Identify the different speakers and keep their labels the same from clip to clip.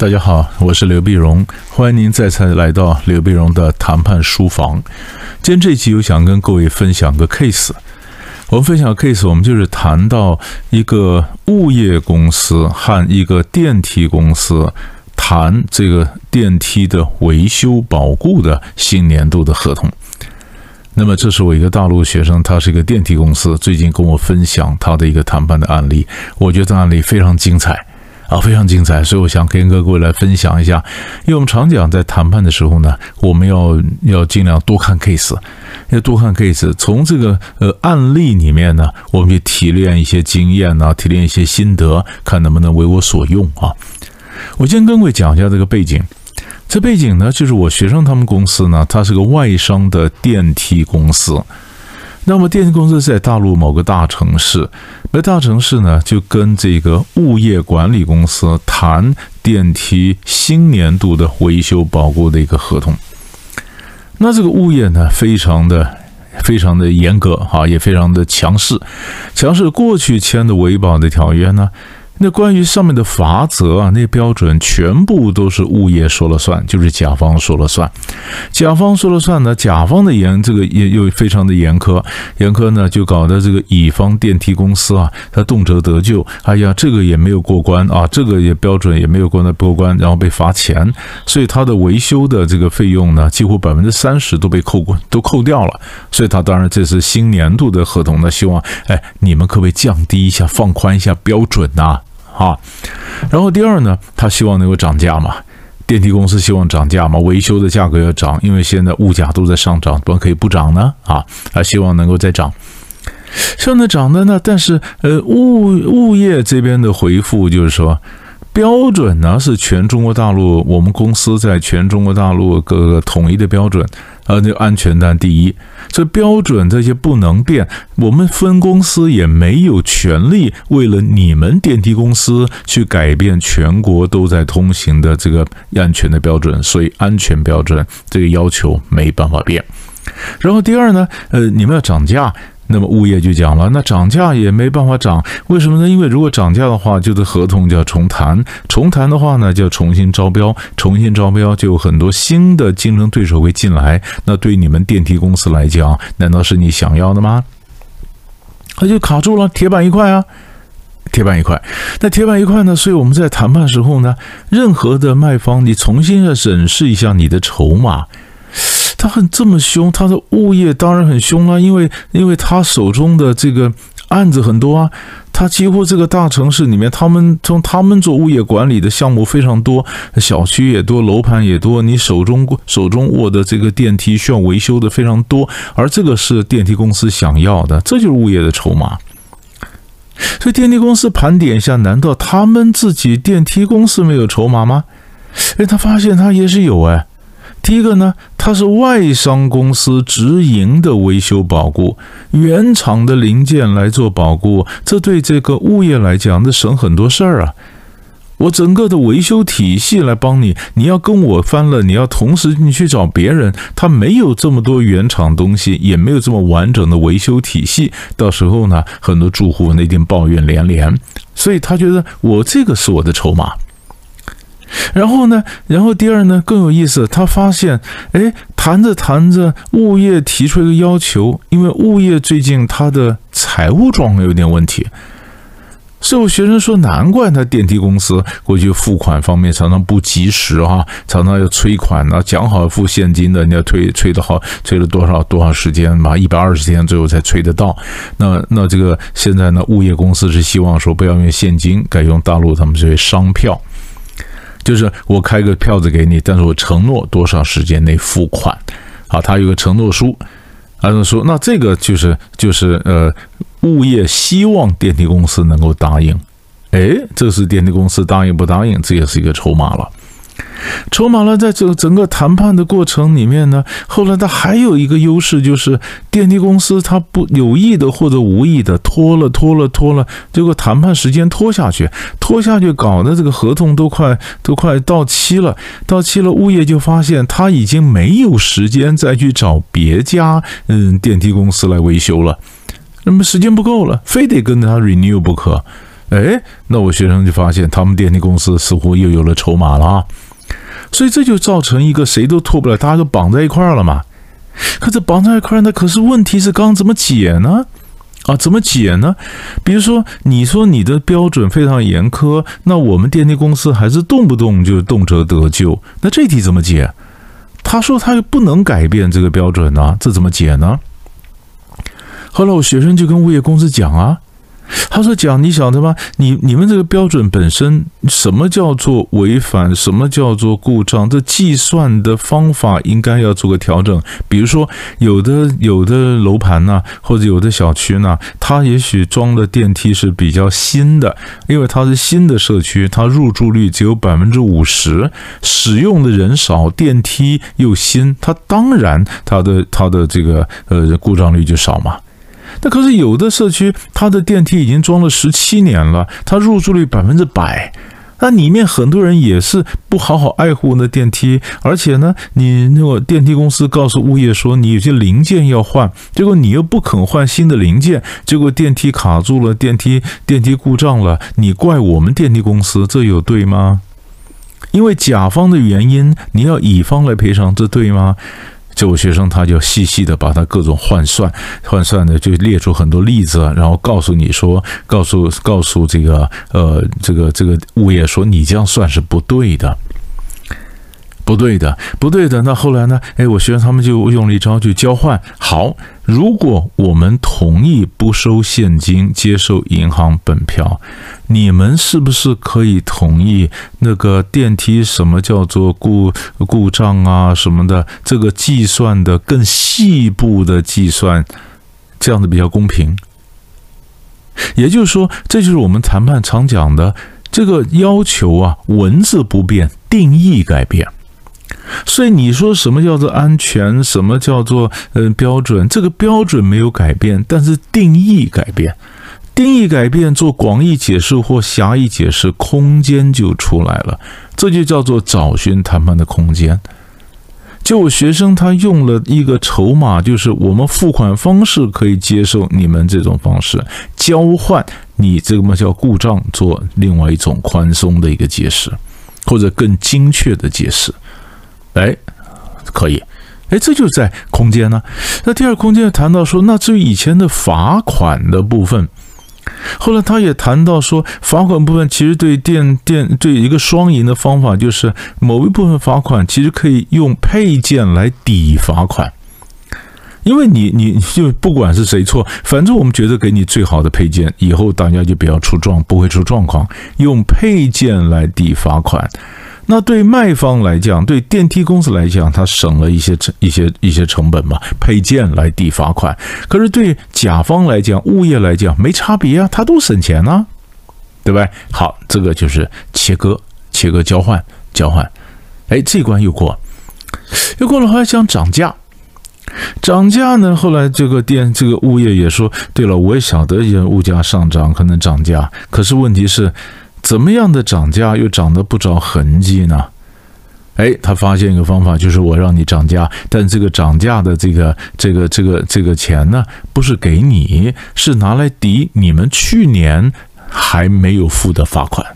Speaker 1: 大家好，我是刘碧荣，欢迎您再次来到刘碧荣的谈判书房。今天这一集，我想跟各位分享个 case。我们分享 case，我们就是谈到一个物业公司和一个电梯公司谈这个电梯的维修保固的新年度的合同。那么，这是我一个大陆学生，他是一个电梯公司，最近跟我分享他的一个谈判的案例，我觉得案例非常精彩。啊，非常精彩，所以我想跟各位来分享一下。因为我们常讲，在谈判的时候呢，我们要要尽量多看 case，要多看 case，从这个呃案例里面呢，我们去提炼一些经验呢，提炼一些心得，看能不能为我所用啊。我先跟各位讲一下这个背景。这背景呢，就是我学生他们公司呢，它是个外商的电梯公司。那么电梯公司在大陆某个大城市，那大城市呢，就跟这个物业管理公司谈电梯新年度的维修保固的一个合同。那这个物业呢，非常的非常的严格哈，也非常的强势，强势过去签的维保的条约呢。那关于上面的法则啊，那标准全部都是物业说了算，就是甲方说了算。甲方说了算呢，甲方的严这个也又非常的严苛，严苛呢就搞得这个乙方电梯公司啊，他动辄得咎。哎呀，这个也没有过关啊，这个也标准也没有过那过关，然后被罚钱，所以他的维修的这个费用呢，几乎百分之三十都被扣过，都扣掉了。所以他当然这是新年度的合同呢，希望哎你们可不可以降低一下，放宽一下标准呐？啊然后第二呢，他希望能够涨价嘛，电梯公司希望涨价嘛，维修的价格要涨，因为现在物价都在上涨，怎么可以不涨呢？啊，他希望能够再涨，现在涨的呢，但是呃，物物业这边的回复就是说。标准呢是全中国大陆，我们公司在全中国大陆各个统一的标准，呃，那安全单第一，这标准这些不能变，我们分公司也没有权利为了你们电梯公司去改变全国都在通行的这个安全的标准，所以安全标准这个要求没办法变。然后第二呢，呃，你们要涨价。那么物业就讲了，那涨价也没办法涨，为什么呢？因为如果涨价的话，就是合同就要重谈，重谈的话呢，就要重新招标，重新招标就有很多新的竞争对手会进来。那对你们电梯公司来讲，难道是你想要的吗？他就卡住了，铁板一块啊，铁板一块。那铁板一块呢？所以我们在谈判时候呢，任何的卖方，你重新要审视一下你的筹码。他很这么凶，他的物业当然很凶了，因为因为他手中的这个案子很多啊，他几乎这个大城市里面，他们从他们做物业管理的项目非常多，小区也多，楼盘也多，你手中手中握的这个电梯需要维修的非常多，而这个是电梯公司想要的，这就是物业的筹码。所以电梯公司盘点一下，难道他们自己电梯公司没有筹码吗？哎，他发现他也是有哎。第一个呢，它是外商公司直营的维修保固，原厂的零件来做保固，这对这个物业来讲，那省很多事儿啊。我整个的维修体系来帮你，你要跟我翻了，你要同时你去找别人，他没有这么多原厂东西，也没有这么完整的维修体系，到时候呢，很多住户那天抱怨连连，所以他觉得我这个是我的筹码。然后呢？然后第二呢？更有意思，他发现，哎，谈着谈着，物业提出一个要求，因为物业最近他的财务状况有点问题，最后学生说，难怪他电梯公司过去付款方面常常不及时啊，常常要催款呢，讲好付现金的，你要催催的好，催了多少多少时间嘛，一百二十天最后才催得到。那那这个现在呢，物业公司是希望说不要用现金，改用大陆他们这些商票。就是我开个票子给你，但是我承诺多少时间内付款，好，他有个承诺书，按照说，那这个就是就是呃，物业希望电梯公司能够答应，哎，这是电梯公司答应不答应，这也是一个筹码了。筹码了，在这整个谈判的过程里面呢，后来他还有一个优势，就是电梯公司他不有意的或者无意的拖了拖了拖了，结果谈判时间拖下去，拖下去搞的这个合同都快都快到期了，到期了，物业就发现他已经没有时间再去找别家嗯电梯公司来维修了，那么时间不够了，非得跟他 renew 不可。哎，那我学生就发现他们电梯公司似乎又有了筹码了啊，所以这就造成一个谁都脱不了，大家都绑在一块儿了嘛。可这绑在一块儿，那可是问题是刚怎么解呢？啊，怎么解呢？比如说，你说你的标准非常严苛，那我们电梯公司还是动不动就动辄得咎，那这题怎么解？他说他又不能改变这个标准呢，这怎么解呢？后来我学生就跟物业公司讲啊。他说：“讲，你晓得吗？你你们这个标准本身，什么叫做违反？什么叫做故障？这计算的方法应该要做个调整。比如说，有的有的楼盘呢，或者有的小区呢，它也许装的电梯是比较新的，因为它是新的社区，它入住率只有百分之五十，使用的人少，电梯又新，它当然它的它的这个呃故障率就少嘛。”那可是有的社区，它的电梯已经装了十七年了，它入住率百分之百。那里面很多人也是不好好爱护那电梯，而且呢，你那个电梯公司告诉物业说你有些零件要换，结果你又不肯换新的零件，结果电梯卡住了，电梯电梯故障了，你怪我们电梯公司，这有对吗？因为甲方的原因，你要乙方来赔偿，这对吗？这位学生他就细细的把他各种换算，换算的就列出很多例子，然后告诉你说，告诉告诉这个呃这个这个物业说，你这样算是不对的。不对的，不对的。那后来呢？哎，我学生他们就用了一招，就交换。好，如果我们同意不收现金，接受银行本票，你们是不是可以同意那个电梯什么叫做故故障啊什么的？这个计算的更细部的计算，这样子比较公平。也就是说，这就是我们谈判常讲的这个要求啊，文字不变，定义改变。所以你说什么叫做安全？什么叫做呃标准？这个标准没有改变，但是定义改变，定义改变，做广义解释或狭义解释，空间就出来了。这就叫做找寻谈判的空间。就我学生他用了一个筹码，就是我们付款方式可以接受你们这种方式，交换你这个嘛叫故障，做另外一种宽松的一个解释，或者更精确的解释。哎，可以，哎，这就在空间呢。那第二空间谈到说，那至于以前的罚款的部分，后来他也谈到说，罚款部分其实对电电对一个双赢的方法，就是某一部分罚款其实可以用配件来抵罚款，因为你你就不管是谁错，反正我们觉得给你最好的配件，以后大家就不要出状，不会出状况，用配件来抵罚款。那对卖方来讲，对电梯公司来讲，他省了一些成一些一些成本嘛，配件来抵罚款。可是对甲方来讲，物业来讲没差别啊，他都省钱呢，对吧？好，这个就是切割、切割、交换、交换。哎，这关又过，又过了，还想涨价。涨价呢？后来这个店这个物业也说，对了，我也晓得，物价上涨可能涨价，可是问题是。怎么样的涨价又涨得不着痕迹呢？哎，他发现一个方法，就是我让你涨价，但这个涨价的这个这个这个这个钱呢，不是给你，是拿来抵你们去年还没有付的罚款。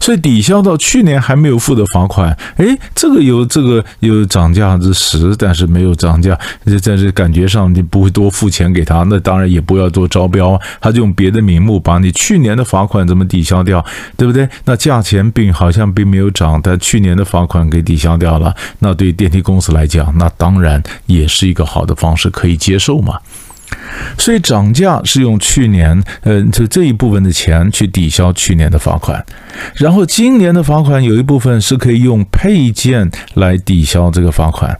Speaker 1: 所以抵消到去年还没有付的罚款，哎，这个有这个有涨价之实，但是没有涨价，在这感觉上你不会多付钱给他，那当然也不要做招标，他就用别的名目把你去年的罚款怎么抵消掉，对不对？那价钱并好像并没有涨，但去年的罚款给抵消掉了，那对电梯公司来讲，那当然也是一个好的方式，可以接受嘛。所以涨价是用去年，呃，就这一部分的钱去抵消去年的罚款，然后今年的罚款有一部分是可以用配件来抵消这个罚款，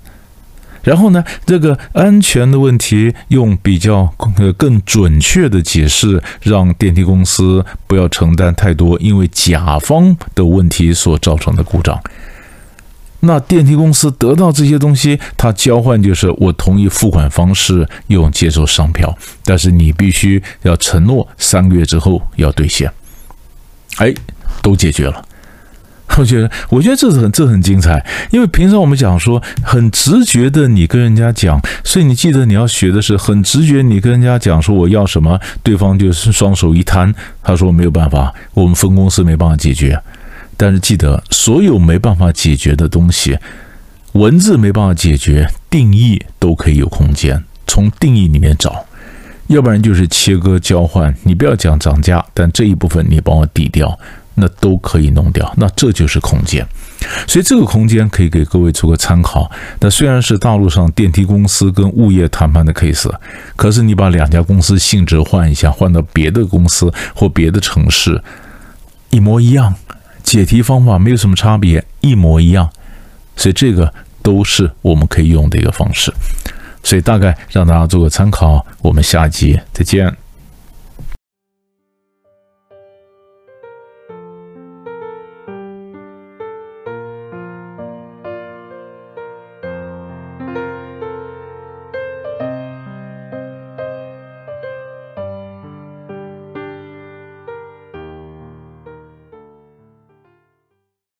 Speaker 1: 然后呢，这个安全的问题用比较呃更准确的解释，让电梯公司不要承担太多因为甲方的问题所造成的故障。那电梯公司得到这些东西，它交换就是我同意付款方式，用接受商票，但是你必须要承诺三个月之后要兑现。哎，都解决了。我觉得，我觉得这是很这很精彩，因为平常我们讲说很直觉的，你跟人家讲，所以你记得你要学的是很直觉，你跟人家讲说我要什么，对方就是双手一摊，他说没有办法，我们分公司没办法解决。但是记得，所有没办法解决的东西，文字没办法解决，定义都可以有空间，从定义里面找，要不然就是切割交换，你不要讲涨价，但这一部分你帮我抵掉。那都可以弄掉，那这就是空间，所以这个空间可以给各位做个参考。那虽然是大陆上电梯公司跟物业谈判的 case，可是你把两家公司性质换一下，换到别的公司或别的城市，一模一样，解题方法没有什么差别，一模一样。所以这个都是我们可以用的一个方式。所以大概让大家做个参考，我们下集再见。